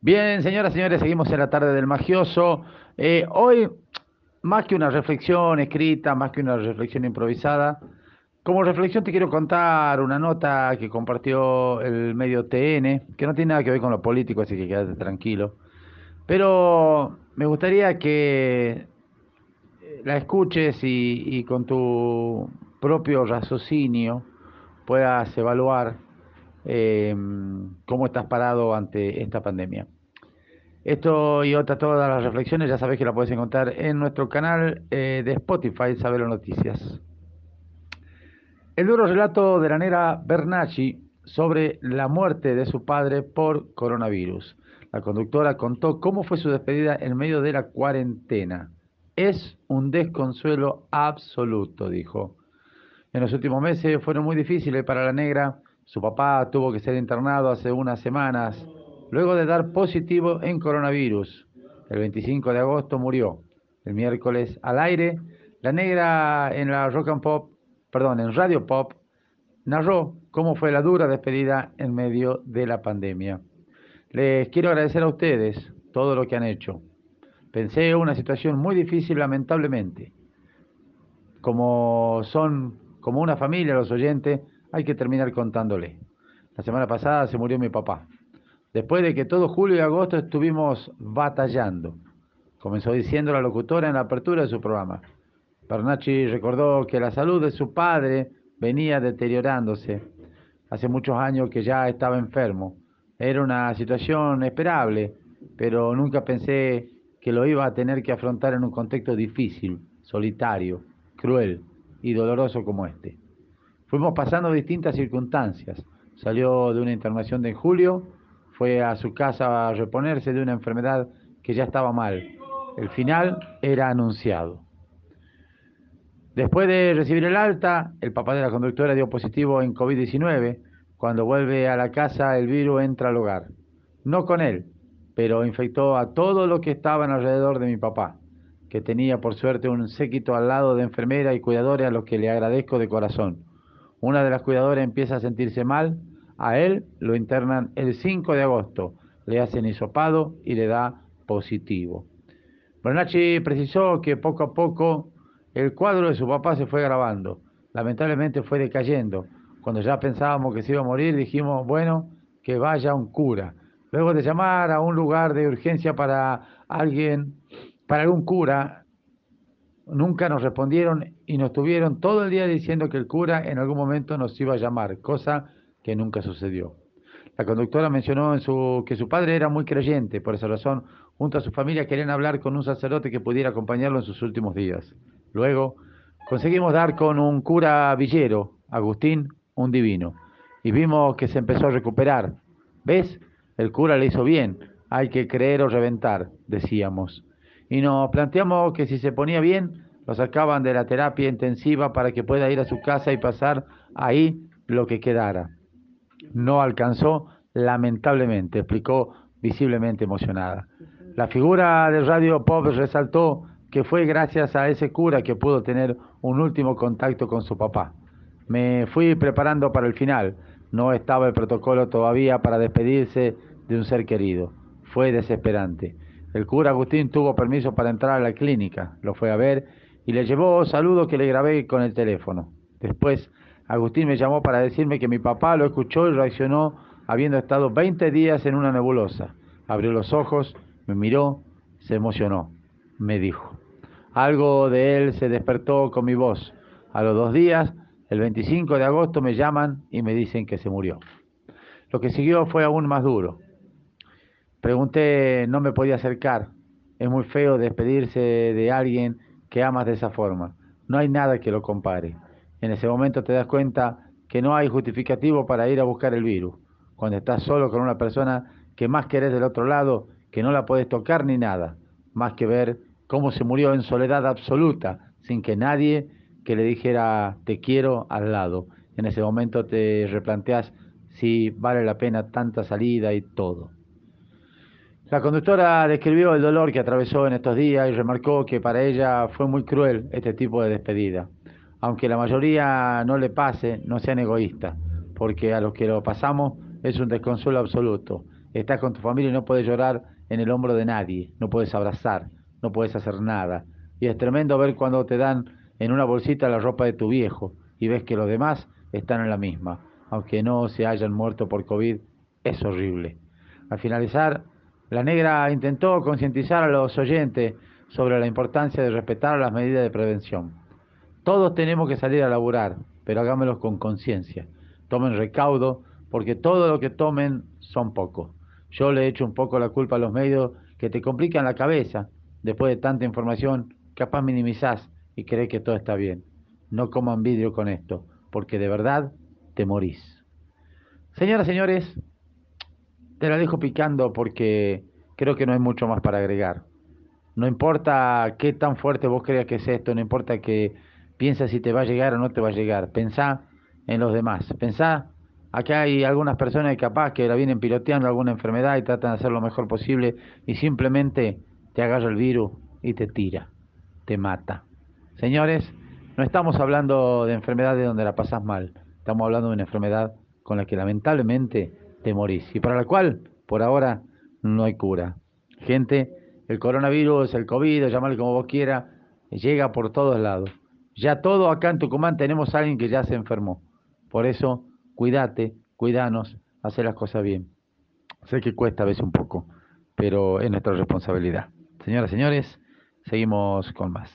Bien, señoras y señores, seguimos en la tarde del magioso. Eh, hoy, más que una reflexión escrita, más que una reflexión improvisada, como reflexión te quiero contar una nota que compartió el medio TN, que no tiene nada que ver con lo político, así que quédate tranquilo. Pero me gustaría que la escuches y con tu propio raciocinio puedas evaluar eh, cómo estás parado ante esta pandemia. Esto y otras todas las reflexiones ya sabes que la puedes encontrar en nuestro canal eh, de Spotify, Saber Noticias. El duro relato de la negra Bernacci sobre la muerte de su padre por coronavirus. La conductora contó cómo fue su despedida en medio de la cuarentena. Es un desconsuelo absoluto, dijo. En los últimos meses fueron muy difíciles para la negra su papá tuvo que ser internado hace unas semanas luego de dar positivo en coronavirus. El 25 de agosto murió. El miércoles al aire, la negra en la Rock and Pop, perdón, en Radio Pop, narró cómo fue la dura despedida en medio de la pandemia. Les quiero agradecer a ustedes todo lo que han hecho. Pensé una situación muy difícil, lamentablemente. Como son como una familia los oyentes, hay que terminar contándole. La semana pasada se murió mi papá. Después de que todo julio y agosto estuvimos batallando, comenzó diciendo la locutora en la apertura de su programa. Bernacci recordó que la salud de su padre venía deteriorándose. Hace muchos años que ya estaba enfermo. Era una situación esperable, pero nunca pensé que lo iba a tener que afrontar en un contexto difícil, solitario, cruel y doloroso como este. Fuimos pasando distintas circunstancias. Salió de una internación de julio, fue a su casa a reponerse de una enfermedad que ya estaba mal. El final era anunciado. Después de recibir el alta, el papá de la conductora dio positivo en COVID-19. Cuando vuelve a la casa, el virus entra al hogar. No con él, pero infectó a todo lo que estaban alrededor de mi papá, que tenía por suerte un séquito al lado de enfermera y cuidadores a los que le agradezco de corazón. Una de las cuidadoras empieza a sentirse mal, a él lo internan el 5 de agosto, le hacen hisopado y le da positivo. Bernacci precisó que poco a poco el cuadro de su papá se fue grabando. Lamentablemente fue decayendo. Cuando ya pensábamos que se iba a morir, dijimos, bueno, que vaya un cura. Luego de llamar a un lugar de urgencia para alguien, para algún cura, nunca nos respondieron y nos tuvieron todo el día diciendo que el cura en algún momento nos iba a llamar, cosa que nunca sucedió. La conductora mencionó en su, que su padre era muy creyente, por esa razón, junto a su familia querían hablar con un sacerdote que pudiera acompañarlo en sus últimos días. Luego, conseguimos dar con un cura villero, Agustín, un divino, y vimos que se empezó a recuperar. ¿Ves? El cura le hizo bien, hay que creer o reventar, decíamos y nos planteamos que si se ponía bien, lo sacaban de la terapia intensiva para que pueda ir a su casa y pasar ahí lo que quedara. No alcanzó, lamentablemente, explicó visiblemente emocionada. La figura de Radio Pop resaltó que fue gracias a ese cura que pudo tener un último contacto con su papá. Me fui preparando para el final. No estaba el protocolo todavía para despedirse de un ser querido. Fue desesperante. El cura Agustín tuvo permiso para entrar a la clínica, lo fue a ver y le llevó saludos que le grabé con el teléfono. Después, Agustín me llamó para decirme que mi papá lo escuchó y reaccionó habiendo estado 20 días en una nebulosa. Abrió los ojos, me miró, se emocionó, me dijo. Algo de él se despertó con mi voz. A los dos días, el 25 de agosto, me llaman y me dicen que se murió. Lo que siguió fue aún más duro. Pregunté, no me podía acercar. Es muy feo despedirse de alguien que amas de esa forma. No hay nada que lo compare. En ese momento te das cuenta que no hay justificativo para ir a buscar el virus. Cuando estás solo con una persona que más querés del otro lado, que no la puedes tocar ni nada, más que ver cómo se murió en soledad absoluta, sin que nadie que le dijera te quiero al lado. En ese momento te replanteas si vale la pena tanta salida y todo. La conductora describió el dolor que atravesó en estos días y remarcó que para ella fue muy cruel este tipo de despedida. Aunque la mayoría no le pase, no sean egoístas, porque a los que lo pasamos es un desconsuelo absoluto. Estás con tu familia y no puedes llorar en el hombro de nadie, no puedes abrazar, no puedes hacer nada. Y es tremendo ver cuando te dan en una bolsita la ropa de tu viejo y ves que los demás están en la misma, aunque no se hayan muerto por COVID, es horrible. Al finalizar, la negra intentó concientizar a los oyentes sobre la importancia de respetar las medidas de prevención. Todos tenemos que salir a laburar, pero hagámoslo con conciencia. Tomen recaudo, porque todo lo que tomen son pocos. Yo le echo un poco la culpa a los medios que te complican la cabeza. Después de tanta información, capaz minimizás y crees que todo está bien. No coman vidrio con esto, porque de verdad te morís. Señoras, señores, te la dejo picando porque creo que no hay mucho más para agregar. No importa qué tan fuerte vos creas que es esto, no importa que pienses si te va a llegar o no te va a llegar. Pensá en los demás. Pensá, acá hay algunas personas que capaz que la vienen piloteando alguna enfermedad y tratan de hacer lo mejor posible y simplemente te agarra el virus y te tira, te mata. Señores, no estamos hablando de enfermedades donde la pasas mal, estamos hablando de una enfermedad con la que lamentablemente morís y para la cual por ahora no hay cura. Gente, el coronavirus, el COVID, llamarle como vos quieras, llega por todos lados. Ya todo acá en Tucumán tenemos a alguien que ya se enfermó. Por eso, cuídate, cuidanos, hacer las cosas bien. Sé que cuesta a veces un poco, pero es nuestra responsabilidad. Señoras señores, seguimos con más.